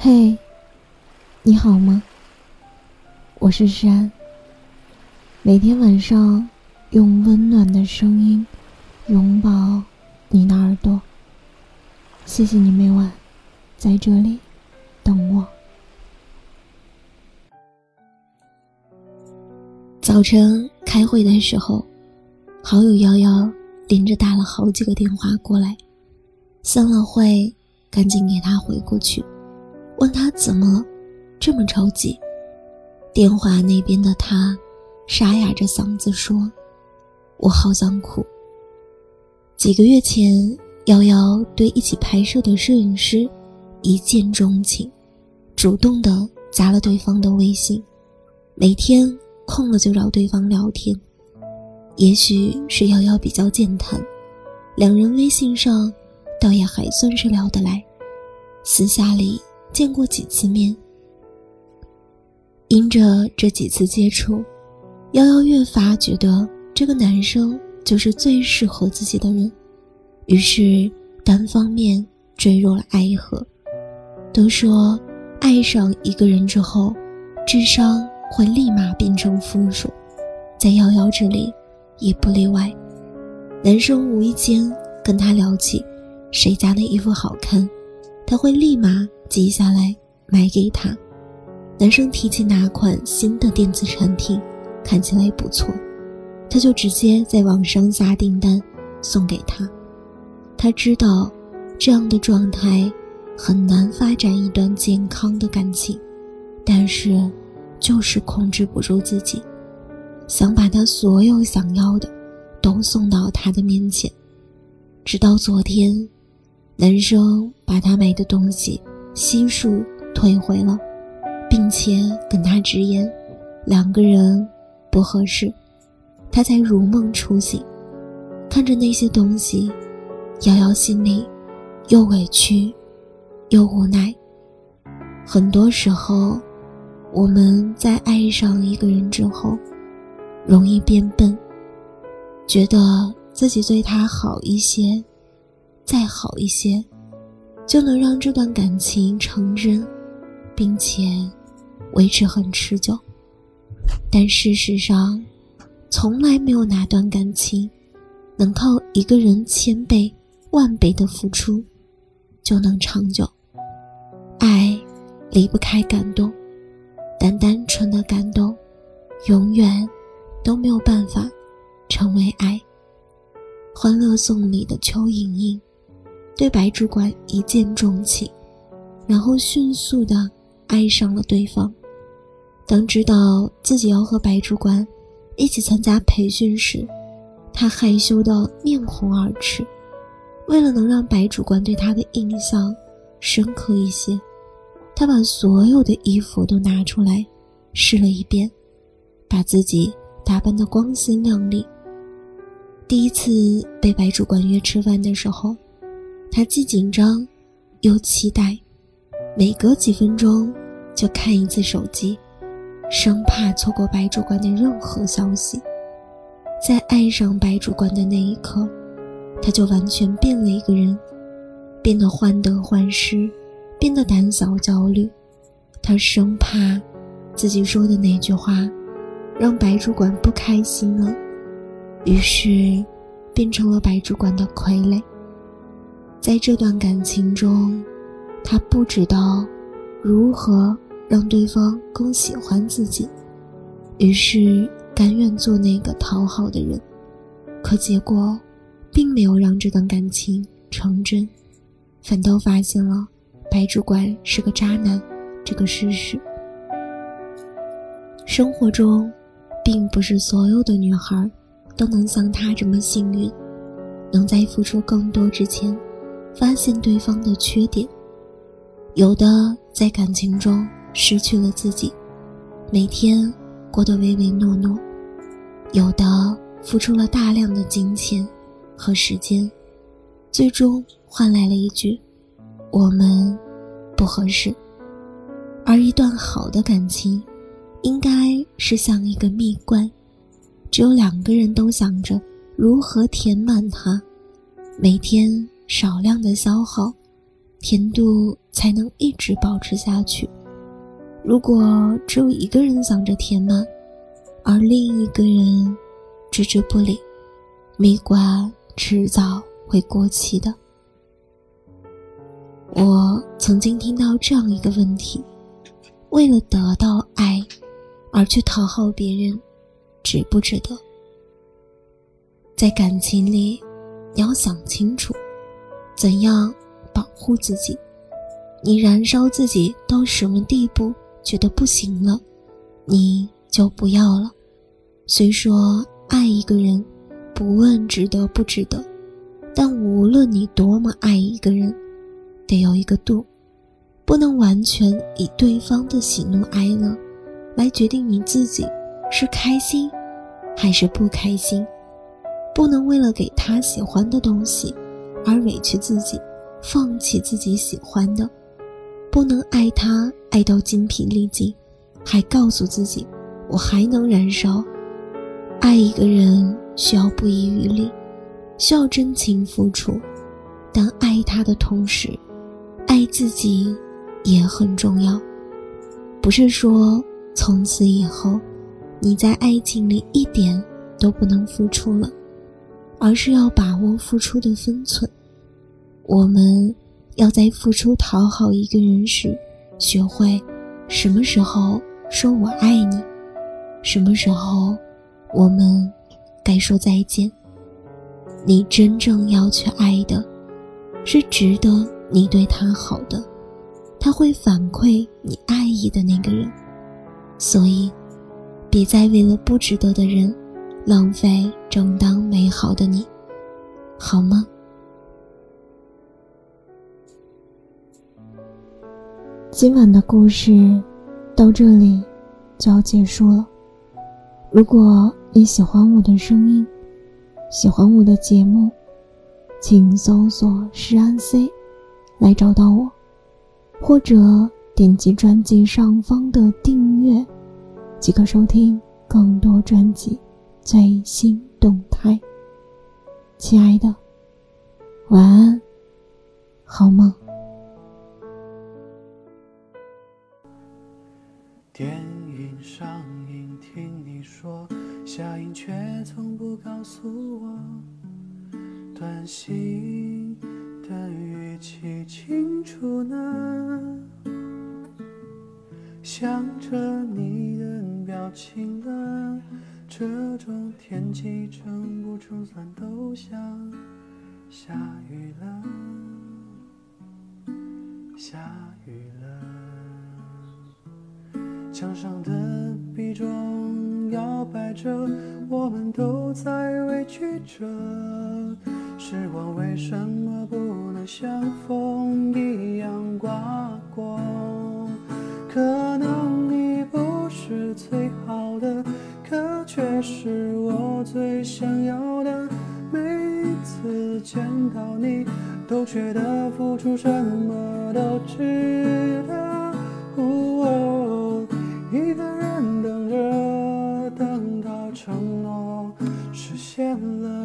嘿，你好吗？我是山。每天晚上用温暖的声音拥抱你的耳朵。谢谢你每晚在这里等我。早晨开会的时候，好友幺幺连着打了好几个电话过来，散了会，赶紧给他回过去。问他怎么，这么着急？电话那边的他沙哑着嗓子说：“我好想哭。”几个月前，瑶瑶对一起拍摄的摄影师一见钟情，主动的加了对方的微信，每天空了就找对方聊天。也许是瑶瑶比较健谈，两人微信上倒也还算是聊得来，私下里。见过几次面，因着这几次接触，瑶瑶越发觉得这个男生就是最适合自己的人，于是单方面坠入了爱河。都说爱上一个人之后，智商会立马变成负数，在瑶瑶这里也不例外。男生无意间跟她聊起谁家的衣服好看，他会立马。记下来买给他。男生提起哪款新的电子产品，看起来不错，他就直接在网上下订单送给他。他知道这样的状态很难发展一段健康的感情，但是就是控制不住自己，想把他所有想要的都送到他的面前。直到昨天，男生把他买的东西。悉数退回了，并且跟他直言，两个人不合适，他才如梦初醒。看着那些东西，瑶瑶心里又委屈又无奈。很多时候，我们在爱上一个人之后，容易变笨，觉得自己对他好一些，再好一些。就能让这段感情成真，并且维持很持久。但事实上，从来没有哪段感情能靠一个人千倍万倍的付出就能长久。爱离不开感动，但单纯的感动永远都没有办法成为爱。《欢乐颂》里的邱莹莹。对白主管一见钟情，然后迅速的爱上了对方。当知道自己要和白主管一起参加培训时，他害羞的面红耳赤。为了能让白主管对他的印象深刻一些，他把所有的衣服都拿出来试了一遍，把自己打扮的光鲜亮丽。第一次被白主管约吃饭的时候。他既紧张，又期待，每隔几分钟就看一次手机，生怕错过白主管的任何消息。在爱上白主管的那一刻，他就完全变了一个人，变得患得患失，变得胆小焦虑。他生怕自己说的那句话让白主管不开心了，于是变成了白主管的傀儡。在这段感情中，他不知道如何让对方更喜欢自己，于是甘愿做那个讨好的人，可结果并没有让这段感情成真，反倒发现了白主管是个渣男这个事实。生活中，并不是所有的女孩都能像他这么幸运，能在付出更多之前。发现对方的缺点，有的在感情中失去了自己，每天过得唯唯诺诺；有的付出了大量的金钱和时间，最终换来了一句“我们不合适”。而一段好的感情，应该是像一个蜜罐，只有两个人都想着如何填满它，每天。少量的消耗，甜度才能一直保持下去。如果只有一个人想着甜满，而另一个人置之不理，蜜瓜迟早会过期的。我曾经听到这样一个问题：为了得到爱而去讨好别人，值不值得？在感情里，你要想清楚，怎样保护自己。你燃烧自己到什么地步，觉得不行了，你就不要了。虽说爱一个人，不问值得不值得，但无论你多么爱一个人，得有一个度，不能完全以对方的喜怒哀乐来决定你自己是开心还是不开心。不能为了给他喜欢的东西而委屈自己，放弃自己喜欢的；不能爱他爱到筋疲力尽，还告诉自己我还能燃烧。爱一个人需要不遗余力，需要真情付出，但爱他的同时，爱自己也很重要。不是说从此以后你在爱情里一点都不能付出了。而是要把握付出的分寸。我们要在付出讨好一个人时，学会什么时候说我爱你，什么时候我们该说再见。你真正要去爱的，是值得你对他好的，他会反馈你爱意的那个人。所以，别再为了不值得的人。浪费正当美好的你，好吗？今晚的故事到这里就要结束了。如果你喜欢我的声音，喜欢我的节目，请搜索“诗安 C” 来找到我，或者点击专辑上方的订阅，即可收听更多专辑。最新动态，亲爱的，晚安，好梦。电影上映，听你说，下映却从不告诉我，短信的语气清楚呢，想着你的表情了。这种天气，撑不撑伞都想下雨了，下雨了。墙上的壁钟摇摆着，我们都在委屈着。时光为什么不能像风一样刮觉得付出什么都值得。一个人等着，等到承诺实现了，